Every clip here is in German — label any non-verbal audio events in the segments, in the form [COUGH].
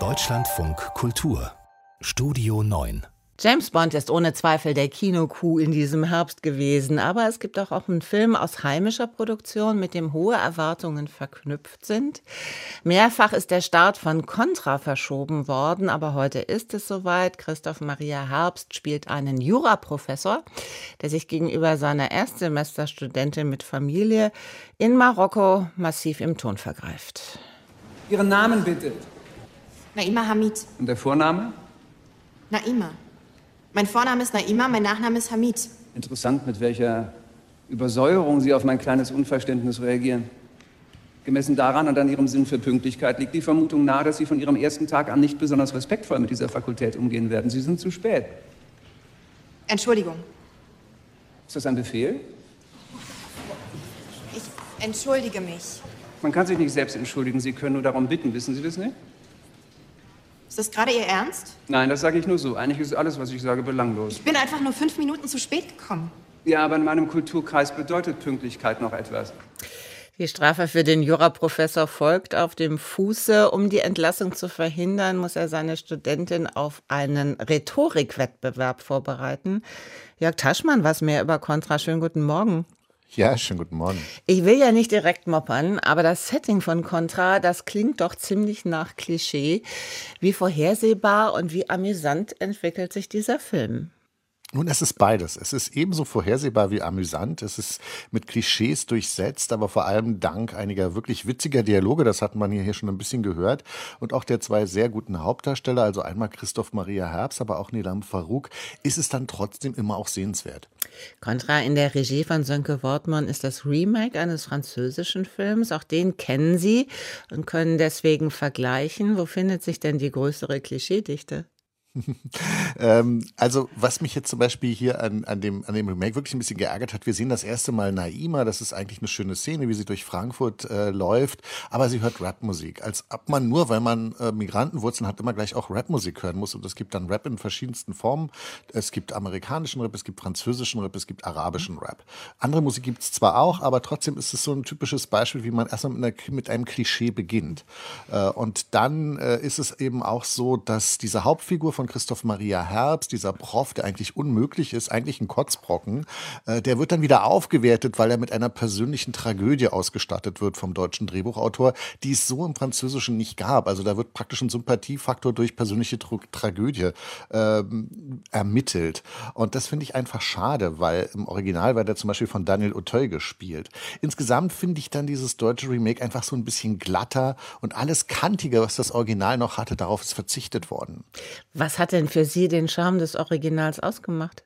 Deutschlandfunk Kultur Studio 9 James Bond ist ohne Zweifel der Kinokuh in diesem Herbst gewesen, aber es gibt auch, auch einen Film aus heimischer Produktion, mit dem hohe Erwartungen verknüpft sind. Mehrfach ist der Start von Contra verschoben worden, aber heute ist es soweit. Christoph Maria Herbst spielt einen Juraprofessor, der sich gegenüber seiner Erstsemesterstudentin mit Familie in Marokko massiv im Ton vergreift. Ihren Namen bitte. Naima Hamid. Und der Vorname? Naima. Mein Vorname ist Naima, mein Nachname ist Hamid. Interessant, mit welcher Übersäuerung Sie auf mein kleines Unverständnis reagieren. Gemessen daran und an Ihrem Sinn für Pünktlichkeit liegt die Vermutung nahe, dass Sie von Ihrem ersten Tag an nicht besonders respektvoll mit dieser Fakultät umgehen werden. Sie sind zu spät. Entschuldigung. Ist das ein Befehl? Ich entschuldige mich. Man kann sich nicht selbst entschuldigen, Sie können nur darum bitten. Wissen Sie das nicht? Ist das gerade Ihr Ernst? Nein, das sage ich nur so. Eigentlich ist alles, was ich sage, belanglos. Ich bin einfach nur fünf Minuten zu spät gekommen. Ja, aber in meinem Kulturkreis bedeutet Pünktlichkeit noch etwas. Die Strafe für den Juraprofessor folgt auf dem Fuße. Um die Entlassung zu verhindern, muss er seine Studentin auf einen Rhetorikwettbewerb vorbereiten. Jörg Taschmann, was mehr über Contra. Schönen guten Morgen. Ja, schönen guten Morgen. Ich will ja nicht direkt moppern, aber das Setting von Contra, das klingt doch ziemlich nach Klischee. Wie vorhersehbar und wie amüsant entwickelt sich dieser Film? Nun, es ist beides. Es ist ebenso vorhersehbar wie amüsant. Es ist mit Klischees durchsetzt, aber vor allem dank einiger wirklich witziger Dialoge, das hat man hier schon ein bisschen gehört, und auch der zwei sehr guten Hauptdarsteller, also einmal Christoph Maria Herbst, aber auch Nilam Farouk, ist es dann trotzdem immer auch sehenswert. Contra in der Regie von Sönke Wortmann ist das Remake eines französischen Films. Auch den kennen Sie und können deswegen vergleichen. Wo findet sich denn die größere Klischeedichte? [LAUGHS] ähm, also, was mich jetzt zum Beispiel hier an, an, dem, an dem Remake wirklich ein bisschen geärgert hat, wir sehen das erste Mal Naima, das ist eigentlich eine schöne Szene, wie sie durch Frankfurt äh, läuft, aber sie hört Rapmusik. Als ob man nur, weil man äh, Migrantenwurzeln hat, immer gleich auch Rapmusik hören muss. Und es gibt dann Rap in verschiedensten Formen. Es gibt amerikanischen Rap, es gibt französischen Rap, es gibt arabischen Rap. Andere Musik gibt es zwar auch, aber trotzdem ist es so ein typisches Beispiel, wie man erstmal mit, mit einem Klischee beginnt. Äh, und dann äh, ist es eben auch so, dass diese Hauptfigur von von Christoph Maria Herbst, dieser Prof, der eigentlich unmöglich ist, eigentlich ein Kotzbrocken, äh, der wird dann wieder aufgewertet, weil er mit einer persönlichen Tragödie ausgestattet wird vom deutschen Drehbuchautor, die es so im Französischen nicht gab. Also da wird praktisch ein Sympathiefaktor durch persönliche Tra Tragödie ähm, ermittelt. Und das finde ich einfach schade, weil im Original war der zum Beispiel von Daniel Auteuil gespielt. Insgesamt finde ich dann dieses deutsche Remake einfach so ein bisschen glatter und alles kantiger, was das Original noch hatte, darauf ist verzichtet worden. Was was hat denn für Sie den Charme des Originals ausgemacht?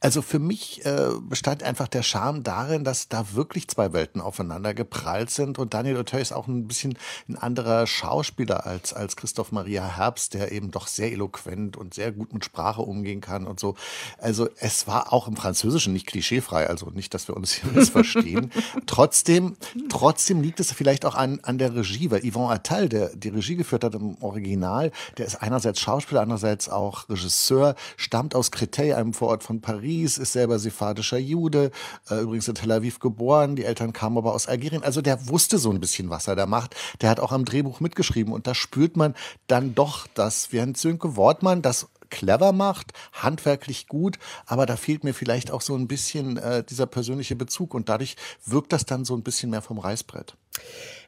Also für mich äh, bestand einfach der Charme darin, dass da wirklich zwei Welten aufeinander geprallt sind und Daniel Auteuil ist auch ein bisschen ein anderer Schauspieler als, als Christoph Maria Herbst, der eben doch sehr eloquent und sehr gut mit Sprache umgehen kann und so. Also es war auch im Französischen nicht klischeefrei, also nicht, dass wir uns hier [LAUGHS] missverstehen. trotzdem, trotzdem liegt es vielleicht auch an, an der Regie, weil Yvon Attal, der die Regie geführt hat im Original, der ist einerseits Schauspieler, andererseits auch Regisseur, stammt aus Créteil, einem Vorort von Paris, ist selber sephardischer Jude, äh, übrigens in Tel Aviv geboren, die Eltern kamen aber aus Algerien. Also der wusste so ein bisschen, was er da macht. Der hat auch am Drehbuch mitgeschrieben und da spürt man dann doch, dass Bernd Sönke Wortmann das clever macht, handwerklich gut, aber da fehlt mir vielleicht auch so ein bisschen äh, dieser persönliche Bezug und dadurch wirkt das dann so ein bisschen mehr vom Reißbrett.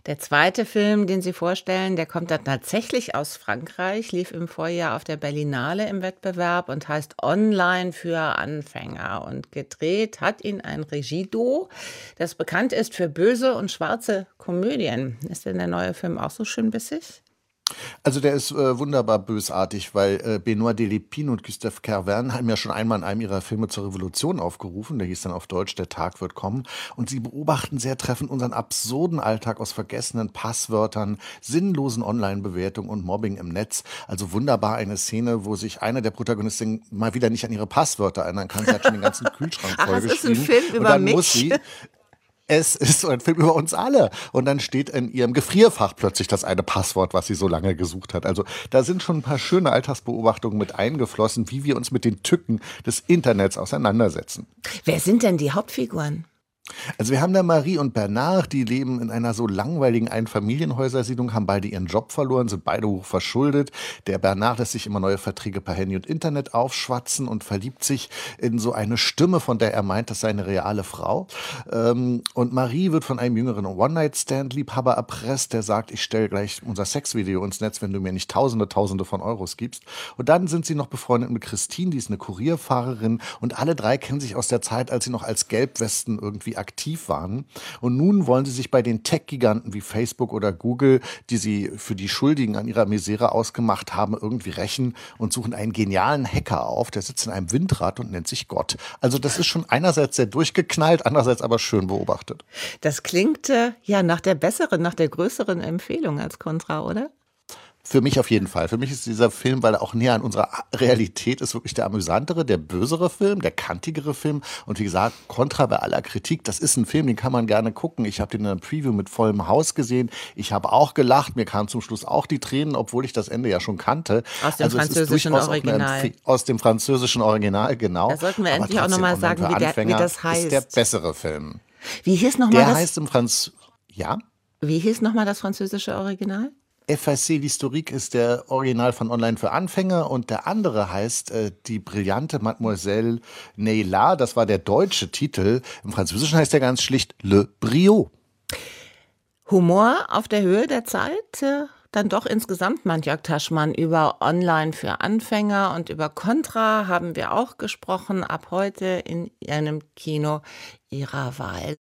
Der zweite Film, den Sie vorstellen, der kommt dann tatsächlich aus Frankreich, lief im Vorjahr auf der Berlinale im Wettbewerb und heißt Online für Anfänger. Und gedreht hat ihn ein Regiedo, das bekannt ist für böse und schwarze Komödien. Ist denn der neue Film auch so schön bissig? Also der ist äh, wunderbar bösartig, weil äh, Benoit Delépine und Gustave Kervern haben ja schon einmal in einem ihrer Filme zur Revolution aufgerufen. Der hieß dann auf Deutsch Der Tag wird kommen. Und sie beobachten sehr treffend unseren absurden Alltag aus vergessenen Passwörtern, sinnlosen Online-Bewertungen und Mobbing im Netz. Also wunderbar eine Szene, wo sich eine der Protagonisten mal wieder nicht an ihre Passwörter erinnern kann. Sie hat schon den ganzen [LAUGHS] Kühlschrank vollgeschrieben. Ach, das ist ein Film über und dann mich. Muss sie es ist so ein Film über uns alle. Und dann steht in ihrem Gefrierfach plötzlich das eine Passwort, was sie so lange gesucht hat. Also da sind schon ein paar schöne Alltagsbeobachtungen mit eingeflossen, wie wir uns mit den Tücken des Internets auseinandersetzen. Wer sind denn die Hauptfiguren? Also wir haben da Marie und Bernard, die leben in einer so langweiligen Einfamilienhäusersiedlung, haben beide ihren Job verloren, sind beide hoch verschuldet. Der Bernard lässt sich immer neue Verträge per Handy und Internet aufschwatzen und verliebt sich in so eine Stimme, von der er meint, das sei eine reale Frau. Ähm, und Marie wird von einem jüngeren One-Night-Stand-Liebhaber erpresst, der sagt, ich stelle gleich unser Sexvideo ins Netz, wenn du mir nicht Tausende, Tausende von Euros gibst. Und dann sind sie noch befreundet mit Christine, die ist eine Kurierfahrerin und alle drei kennen sich aus der Zeit, als sie noch als Gelbwesten irgendwie aktiv waren. Und nun wollen sie sich bei den Tech-Giganten wie Facebook oder Google, die sie für die Schuldigen an ihrer Misere ausgemacht haben, irgendwie rächen und suchen einen genialen Hacker auf, der sitzt in einem Windrad und nennt sich Gott. Also das ist schon einerseits sehr durchgeknallt, andererseits aber schön beobachtet. Das klingt äh, ja nach der besseren, nach der größeren Empfehlung als Contra, oder? Für mich auf jeden Fall. Für mich ist dieser Film, weil er auch näher an unserer Realität ist, wirklich der amüsantere, der bösere Film, der kantigere Film. Und wie gesagt, kontra bei aller Kritik, das ist ein Film, den kann man gerne gucken. Ich habe den in einem Preview mit vollem Haus gesehen. Ich habe auch gelacht. Mir kamen zum Schluss auch die Tränen, obwohl ich das Ende ja schon kannte. Aus dem also französischen Original. Aus dem französischen Original, genau. Da sollten wir endlich auch nochmal sagen, wie, der, wie, das heißt. ist der bessere Film. Wie hieß nochmal das? Der heißt im Franz... Ja? Wie hieß nochmal das französische Original? FAC L'Historique ist der Original von Online für Anfänger und der andere heißt äh, Die brillante Mademoiselle Neyla. Das war der deutsche Titel. Im Französischen heißt er ganz schlicht Le Brio. Humor auf der Höhe der Zeit. Äh, dann doch insgesamt, Manjak Taschmann, über Online für Anfänger und über Contra haben wir auch gesprochen. Ab heute in einem Kino Ihrer Wahl.